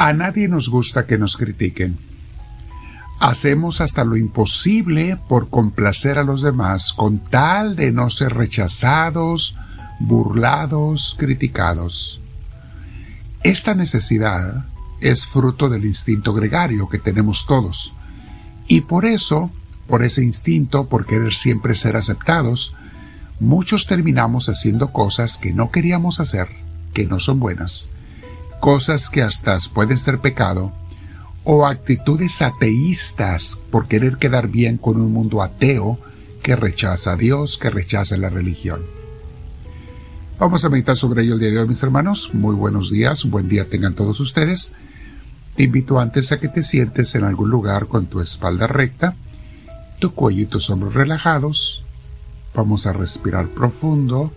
A nadie nos gusta que nos critiquen. Hacemos hasta lo imposible por complacer a los demás con tal de no ser rechazados, burlados, criticados. Esta necesidad es fruto del instinto gregario que tenemos todos. Y por eso, por ese instinto, por querer siempre ser aceptados, muchos terminamos haciendo cosas que no queríamos hacer, que no son buenas, cosas que hasta pueden ser pecado, o actitudes ateístas por querer quedar bien con un mundo ateo que rechaza a Dios, que rechaza la religión. Vamos a meditar sobre ello el día de hoy, mis hermanos. Muy buenos días, buen día tengan todos ustedes. Te invito antes a que te sientes en algún lugar con tu espalda recta, tu cuello y tus hombros relajados. Vamos a respirar profundo,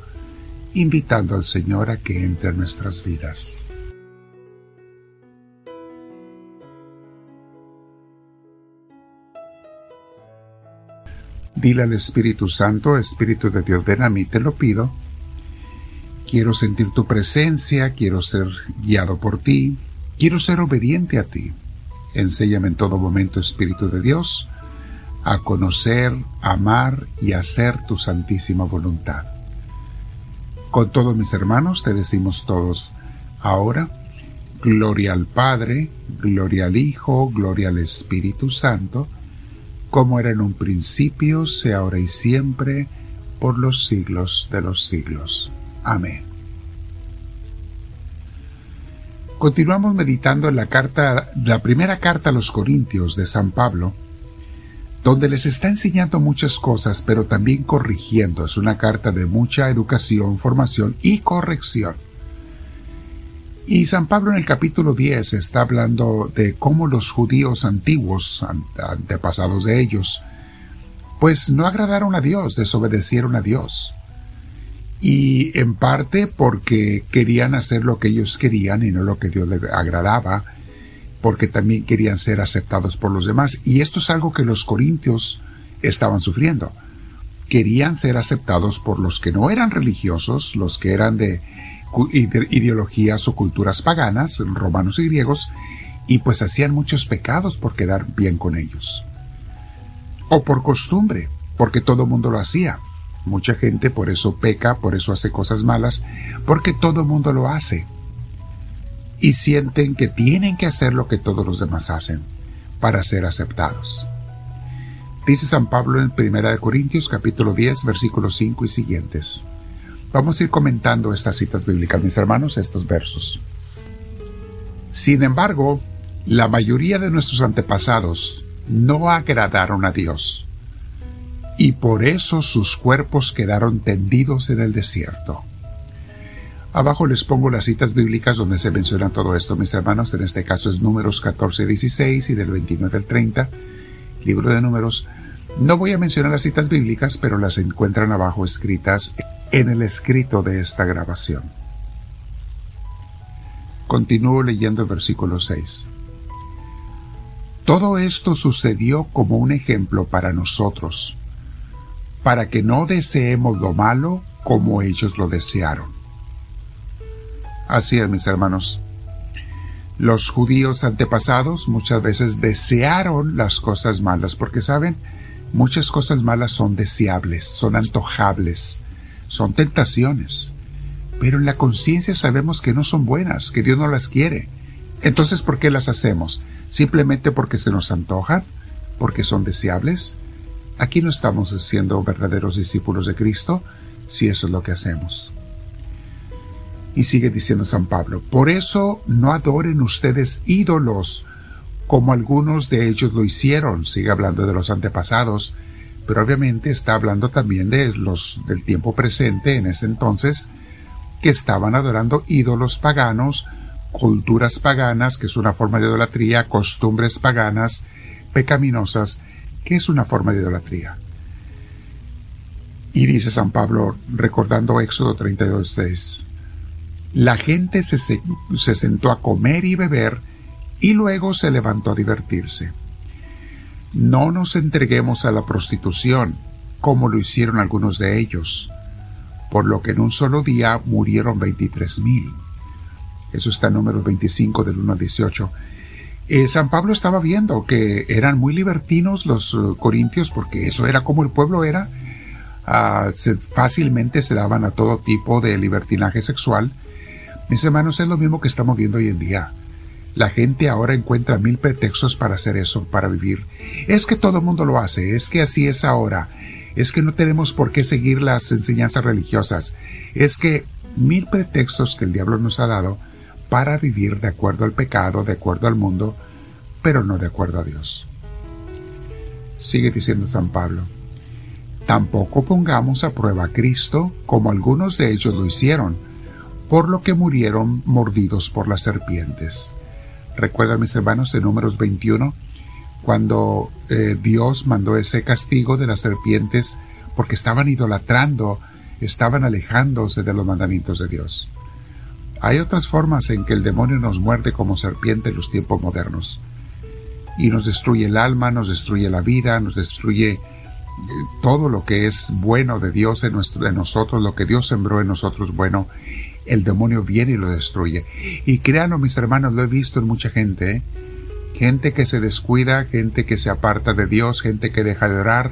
invitando al Señor a que entre en nuestras vidas. Dile al Espíritu Santo, Espíritu de Dios, ven a mí, te lo pido. Quiero sentir tu presencia, quiero ser guiado por ti, quiero ser obediente a ti. Enséñame en todo momento, Espíritu de Dios, a conocer, amar y hacer tu santísima voluntad. Con todos mis hermanos te decimos todos, ahora, gloria al Padre, gloria al Hijo, gloria al Espíritu Santo, como era en un principio, sea ahora y siempre, por los siglos de los siglos. Amén. Continuamos meditando en la carta, la primera carta a los Corintios de San Pablo, donde les está enseñando muchas cosas, pero también corrigiendo. Es una carta de mucha educación, formación y corrección. Y San Pablo en el capítulo 10 está hablando de cómo los judíos antiguos, antepasados de ellos, pues no agradaron a Dios, desobedecieron a Dios. Y en parte porque querían hacer lo que ellos querían y no lo que Dios les agradaba, porque también querían ser aceptados por los demás. Y esto es algo que los corintios estaban sufriendo. Querían ser aceptados por los que no eran religiosos, los que eran de ideologías o culturas paganas, romanos y griegos, y pues hacían muchos pecados por quedar bien con ellos. O por costumbre, porque todo mundo lo hacía. Mucha gente por eso peca, por eso hace cosas malas, porque todo mundo lo hace. Y sienten que tienen que hacer lo que todos los demás hacen para ser aceptados. Dice San Pablo en 1 Corintios capítulo 10 versículos 5 y siguientes. Vamos a ir comentando estas citas bíblicas, mis hermanos, estos versos. Sin embargo, la mayoría de nuestros antepasados no agradaron a Dios, y por eso sus cuerpos quedaron tendidos en el desierto. Abajo les pongo las citas bíblicas donde se menciona todo esto, mis hermanos. En este caso es Números 14, 16 y del 29 al 30, libro de Números. No voy a mencionar las citas bíblicas, pero las encuentran abajo escritas en el escrito de esta grabación. Continúo leyendo el versículo 6. Todo esto sucedió como un ejemplo para nosotros, para que no deseemos lo malo como ellos lo desearon. Así es, mis hermanos. Los judíos antepasados muchas veces desearon las cosas malas, porque saben, muchas cosas malas son deseables, son antojables, son tentaciones, pero en la conciencia sabemos que no son buenas, que Dios no las quiere. Entonces, ¿por qué las hacemos? ¿Simplemente porque se nos antojan? ¿Porque son deseables? Aquí no estamos siendo verdaderos discípulos de Cristo si eso es lo que hacemos. Y sigue diciendo San Pablo, por eso no adoren ustedes ídolos, como algunos de ellos lo hicieron, sigue hablando de los antepasados, pero obviamente está hablando también de los del tiempo presente en ese entonces que estaban adorando ídolos paganos, culturas paganas, que es una forma de idolatría, costumbres paganas, pecaminosas, que es una forma de idolatría. Y dice San Pablo, recordando Éxodo 32.6, la gente se, se sentó a comer y beber y luego se levantó a divertirse no nos entreguemos a la prostitución, como lo hicieron algunos de ellos, por lo que en un solo día murieron veintitrés mil. Eso está en números 25 del 1 al 18. Eh, San Pablo estaba viendo que eran muy libertinos los uh, corintios porque eso era como el pueblo era. Ah, fácilmente se daban a todo tipo de libertinaje sexual. Mis hermanos, es lo mismo que estamos viendo hoy en día. La gente ahora encuentra mil pretextos para hacer eso, para vivir. Es que todo el mundo lo hace, es que así es ahora, es que no tenemos por qué seguir las enseñanzas religiosas, es que mil pretextos que el diablo nos ha dado para vivir de acuerdo al pecado, de acuerdo al mundo, pero no de acuerdo a Dios. Sigue diciendo San Pablo. Tampoco pongamos a prueba a Cristo como algunos de ellos lo hicieron, por lo que murieron mordidos por las serpientes. Recuerdan mis hermanos en números 21, cuando eh, Dios mandó ese castigo de las serpientes porque estaban idolatrando, estaban alejándose de los mandamientos de Dios. Hay otras formas en que el demonio nos muerde como serpiente en los tiempos modernos. Y nos destruye el alma, nos destruye la vida, nos destruye eh, todo lo que es bueno de Dios en, nuestro, en nosotros, lo que Dios sembró en nosotros bueno, el demonio viene y lo destruye. Y créanlo, mis hermanos, lo he visto en mucha gente, ¿eh? gente que se descuida, gente que se aparta de Dios, gente que deja de orar,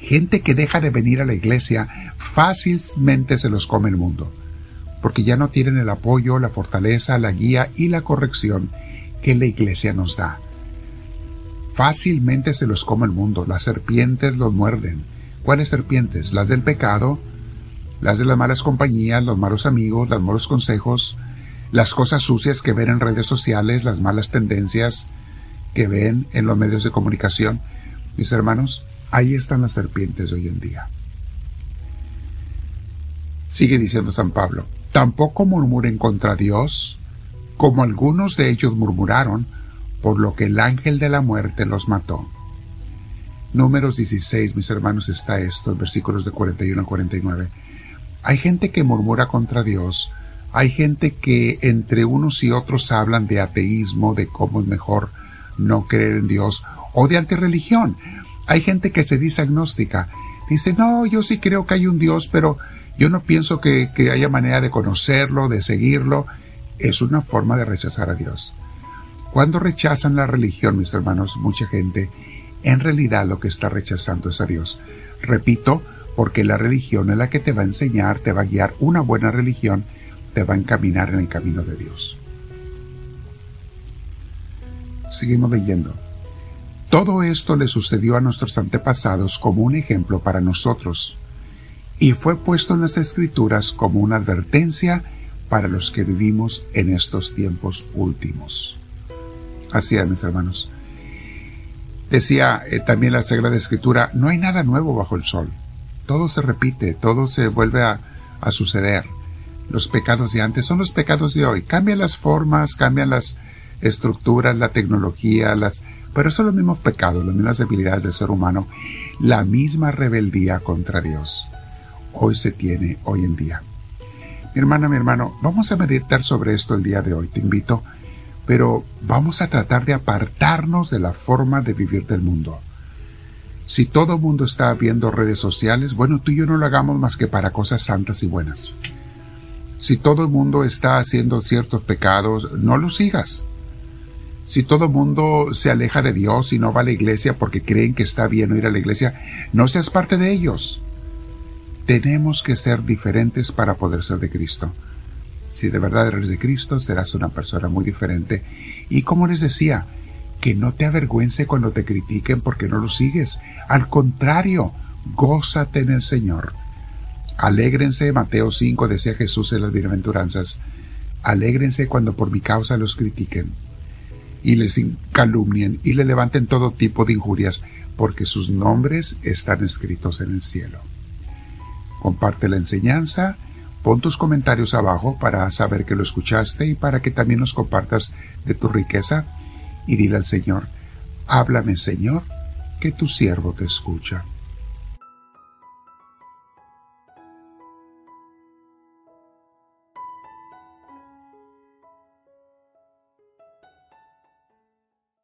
gente que deja de venir a la iglesia, fácilmente se los come el mundo porque ya no tienen el apoyo, la fortaleza, la guía y la corrección que la iglesia nos da. Fácilmente se los come el mundo, las serpientes los muerden. ¿Cuáles serpientes? Las del pecado, las de las malas compañías, los malos amigos, los malos consejos, las cosas sucias que ven en redes sociales, las malas tendencias que ven en los medios de comunicación. Mis hermanos, ahí están las serpientes de hoy en día. Sigue diciendo San Pablo, Tampoco murmuren contra Dios, como algunos de ellos murmuraron, por lo que el ángel de la muerte los mató. Números 16, mis hermanos, está esto, en versículos de 41 a 49. Hay gente que murmura contra Dios, hay gente que entre unos y otros hablan de ateísmo, de cómo es mejor no creer en Dios, o de antirreligión. Hay gente que se dice agnóstica, dice, no, yo sí creo que hay un Dios, pero yo no pienso que, haya manera de conocerlo, de seguirlo. Es una forma de rechazar a Dios. Cuando rechazan la religión, mis hermanos, mucha gente, en realidad lo que está rechazando es a Dios. Repito, porque la religión es la que te va a enseñar, te va a guiar. Una buena religión te va a encaminar en el camino de Dios. Seguimos leyendo. Todo esto le sucedió a nuestros antepasados como un ejemplo para nosotros y fue puesto en las escrituras como una advertencia para los que vivimos en estos tiempos últimos. Así es, mis hermanos. Decía eh, también la Sagrada Escritura, no hay nada nuevo bajo el sol. Todo se repite, todo se vuelve a, suceder. Los pecados de antes son los pecados de hoy. Cambian las formas, cambian las estructuras, la tecnología, las... Pero son los mismos pecados, las mismas debilidades del ser humano, la misma rebeldía contra Dios hoy se tiene hoy en día. Mi hermana, mi hermano, vamos a meditar sobre esto el día de hoy, te invito, pero vamos a tratar de apartarnos de la forma de vivir del mundo. Si todo el mundo está viendo redes sociales, bueno, tú y yo no lo hagamos más que para cosas santas y buenas. Si todo el mundo está haciendo ciertos pecados, no los sigas. Si todo el mundo se aleja de Dios y no va a la iglesia porque creen que está bien ir a la iglesia, no seas parte de ellos. Tenemos que ser diferentes para poder ser de Cristo. Si de verdad eres de Cristo, serás una persona muy diferente. Y como les decía, que no te avergüence cuando te critiquen porque no lo sigues. Al contrario, gózate en el Señor. Alégrense, Mateo 5 decía Jesús en las bienaventuranzas, alégrense cuando por mi causa los critiquen y les calumnien y le levanten todo tipo de injurias, porque sus nombres están escritos en el cielo. Comparte la enseñanza, pon tus comentarios abajo para saber que lo escuchaste y para que también nos compartas de tu riqueza y dile al Señor, háblame Señor, que tu siervo te escucha.